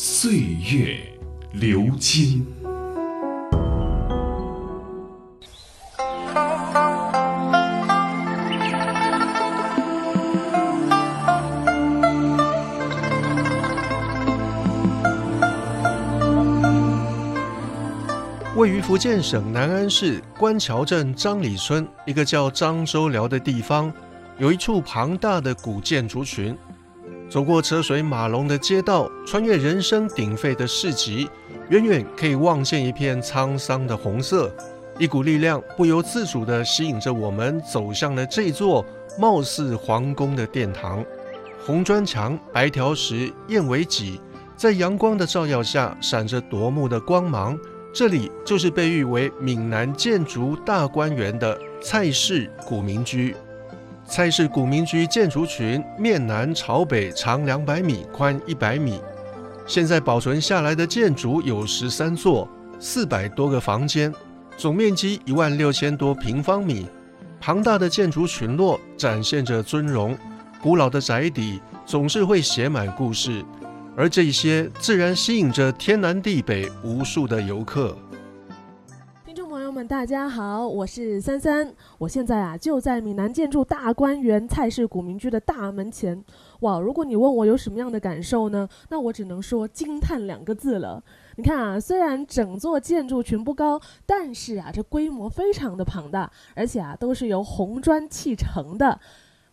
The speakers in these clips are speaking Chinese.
岁月流金。位于福建省南安市官桥镇张里村一个叫漳州寮的地方，有一处庞大的古建筑群。走过车水马龙的街道，穿越人声鼎沸的市集，远远可以望见一片沧桑的红色。一股力量不由自主地吸引着我们走向了这座貌似皇宫的殿堂。红砖墙、白条石、燕尾脊，在阳光的照耀下闪着夺目的光芒。这里就是被誉为闽南建筑大观园的蔡氏古民居。蔡氏古民居建筑群面南朝北，长两百米，宽一百米。现在保存下来的建筑有十三座，四百多个房间，总面积一万六千多平方米。庞大的建筑群落展现着尊荣，古老的宅邸总是会写满故事。而这些自然吸引着天南地北无数的游客。听众朋友们，大家好，我是三三，我现在啊就在闽南建筑大观园蔡氏古民居的大门前。哇，如果你问我有什么样的感受呢？那我只能说惊叹两个字了。你看啊，虽然整座建筑群不高，但是啊这规模非常的庞大，而且啊都是由红砖砌成的。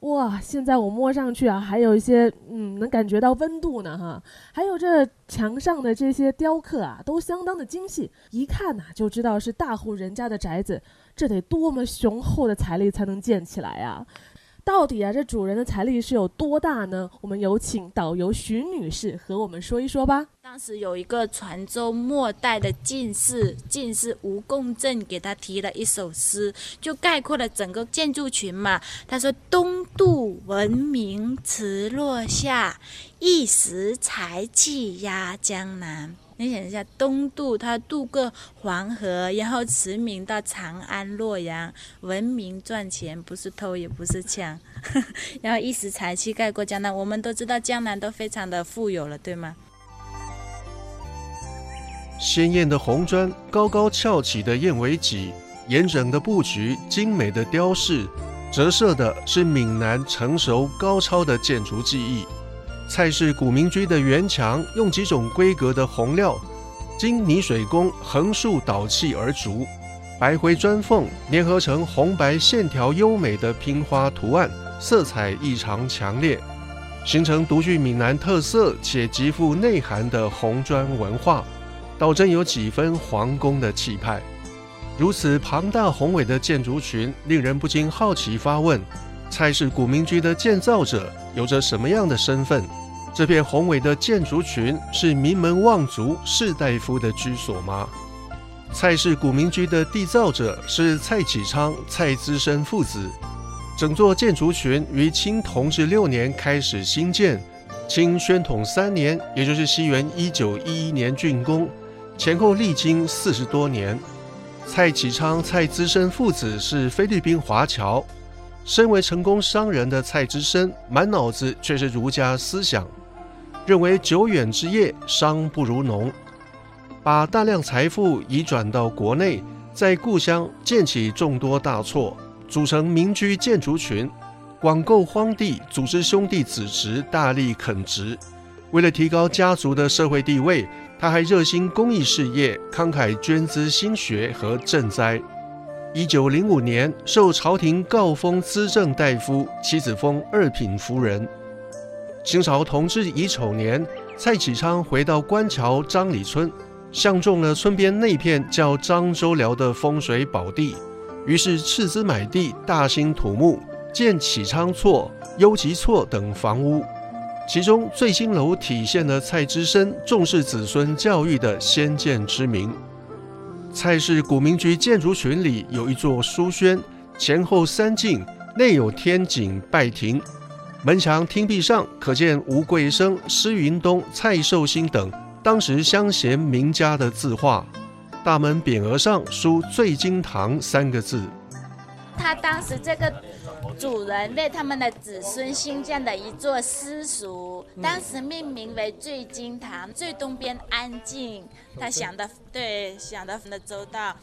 哇，现在我摸上去啊，还有一些嗯，能感觉到温度呢哈。还有这墙上的这些雕刻啊，都相当的精细，一看呐就知道是大户人家的宅子。这得多么雄厚的财力才能建起来啊！到底啊，这主人的财力是有多大呢？我们有请导游徐女士和我们说一说吧。当时有一个传州末代的进士，进士吴共振给他提了一首诗，就概括了整个建筑群嘛。他说：“东渡文明池落下，一时才气压江南。”你想一下，东渡他渡过黄河，然后驰名到长安、洛阳，文明赚钱，不是偷也不是抢，然后一时才气盖过江南。我们都知道江南都非常的富有了，对吗？鲜艳的红砖，高高翘起的燕尾脊，严整的布局，精美的雕饰，折射的是闽南成熟高超的建筑技艺。蔡氏古民居的原墙用几种规格的红料，经泥水工横竖捣砌而筑，白灰砖缝粘合成红白线条优美的拼花图案，色彩异常强烈，形成独具闽南特色且极富内涵的红砖文化，倒真有几分皇宫的气派。如此庞大宏伟的建筑群，令人不禁好奇发问。蔡氏古民居的建造者有着什么样的身份？这片宏伟的建筑群是名门望族士大夫的居所吗？蔡氏古民居的缔造者是蔡启昌、蔡资深父子。整座建筑群于清同治六年开始兴建，清宣统三年，也就是西元一九一一年竣工，前后历经四十多年。蔡启昌、蔡资深父子是菲律宾华侨。身为成功商人的蔡之深，满脑子却是儒家思想，认为久远之业，商不如农，把大量财富移转到国内，在故乡建起众多大厝，组成民居建筑群，广购荒地，组织兄弟子侄大力垦殖。为了提高家族的社会地位，他还热心公益事业，慷慨捐资兴学和赈灾。一九零五年，受朝廷诰封资政大夫，妻子封二品夫人。清朝同治乙丑年，蔡启昌回到官桥张里村，相中了村边那片叫漳州寮的风水宝地，于是斥资买地，大兴土木，建启昌厝、优吉厝等房屋。其中醉金楼体现了蔡之深重视子孙教育的先见之明。蔡氏古民居建筑群里有一座书轩，前后三进，内有天井拜亭，门墙厅壁上可见吴桂生、施云东、蔡寿星等当时乡贤名家的字画。大门匾额上书“醉金堂”三个字。他当时这个。主人为他们的子孙兴建的一座私塾，当时命名为醉金堂，最东边安静。他想的对，想的很的周到。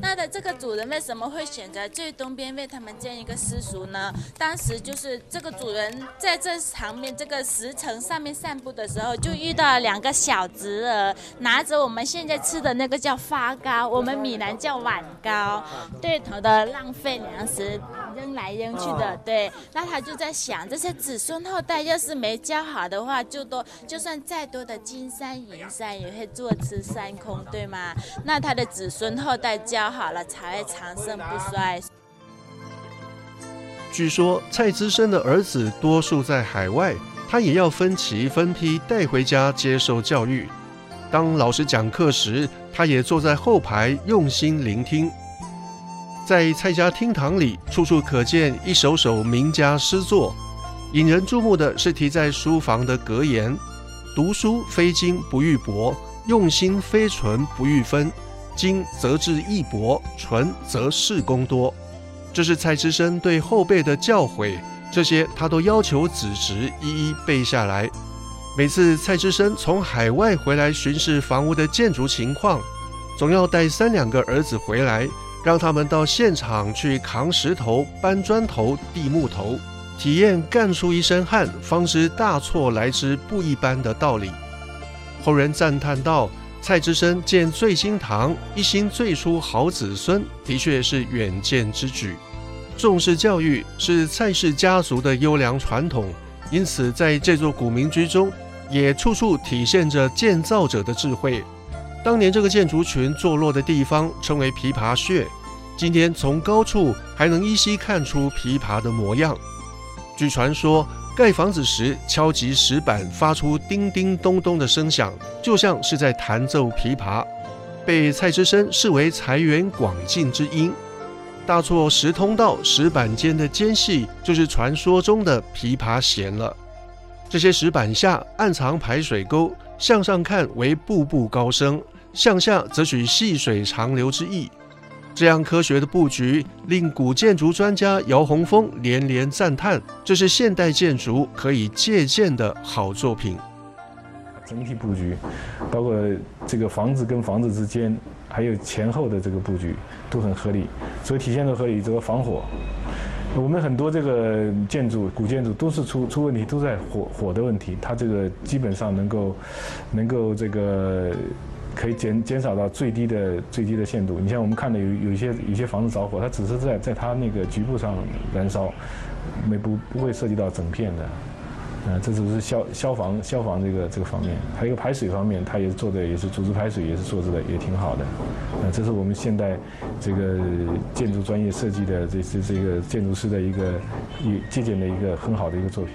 那的这个主人为什么会选择最东边为他们建一个私塾呢？当时就是这个主人在这旁边这个石城上面散步的时候，就遇到了两个小侄儿，拿着我们现在吃的那个叫发糕，我们闽南叫碗糕，对头的浪费粮食，扔来扔去。的对，那他就在想，这些子孙后代要是没教好的话，就多就算再多的金山银山也会坐吃山空，对吗？那他的子孙后代教好了，才会长盛不衰。据说蔡资深的儿子多数在海外，他也要分期分批带回家接受教育。当老师讲课时，他也坐在后排用心聆听。在蔡家厅堂里，处处可见一首首名家诗作。引人注目的是题在书房的格言：“读书非精不欲博，用心非纯不欲分。精则志义博，纯则事功多。”这是蔡之深对后辈的教诲，这些他都要求子侄一一背下来。每次蔡之深从海外回来巡视房屋的建筑情况，总要带三两个儿子回来。让他们到现场去扛石头、搬砖头、递木头，体验干出一身汗方知大错来之不一般的道理。后人赞叹道：“蔡之深建醉心堂，一心醉出好子孙，的确是远见之举。重视教育是蔡氏家族的优良传统，因此在这座古民居中，也处处体现着建造者的智慧。”当年这个建筑群坐落的地方称为琵琶穴，今天从高处还能依稀看出琵琶的模样。据传说，盖房子时敲击石板发出叮叮咚咚的声响，就像是在弹奏琵琶，被蔡之深视为财源广进之音。大错石通道石板间的间隙，就是传说中的琵琶弦了。这些石板下暗藏排水沟。向上看为步步高升，向下则取细水长流之意。这样科学的布局，令古建筑专家姚洪峰连连赞叹：这是现代建筑可以借鉴的好作品。整体布局，包括这个房子跟房子之间，还有前后的这个布局，都很合理，所以体现的合理，这个防火。我们很多这个建筑古建筑都是出出问题，都在火火的问题。它这个基本上能够能够这个可以减减少到最低的最低的限度。你像我们看的有有一些有些房子着火，它只是在在它那个局部上燃烧，没不不会涉及到整片的。啊，这只是消消防消防这个这个方面，还有排水方面，它也做的也是组织排水，也是做的也挺好的。啊，这是我们现代这个建筑专业设计的这这这个建筑师的一个一借鉴的一个很好的一个作品。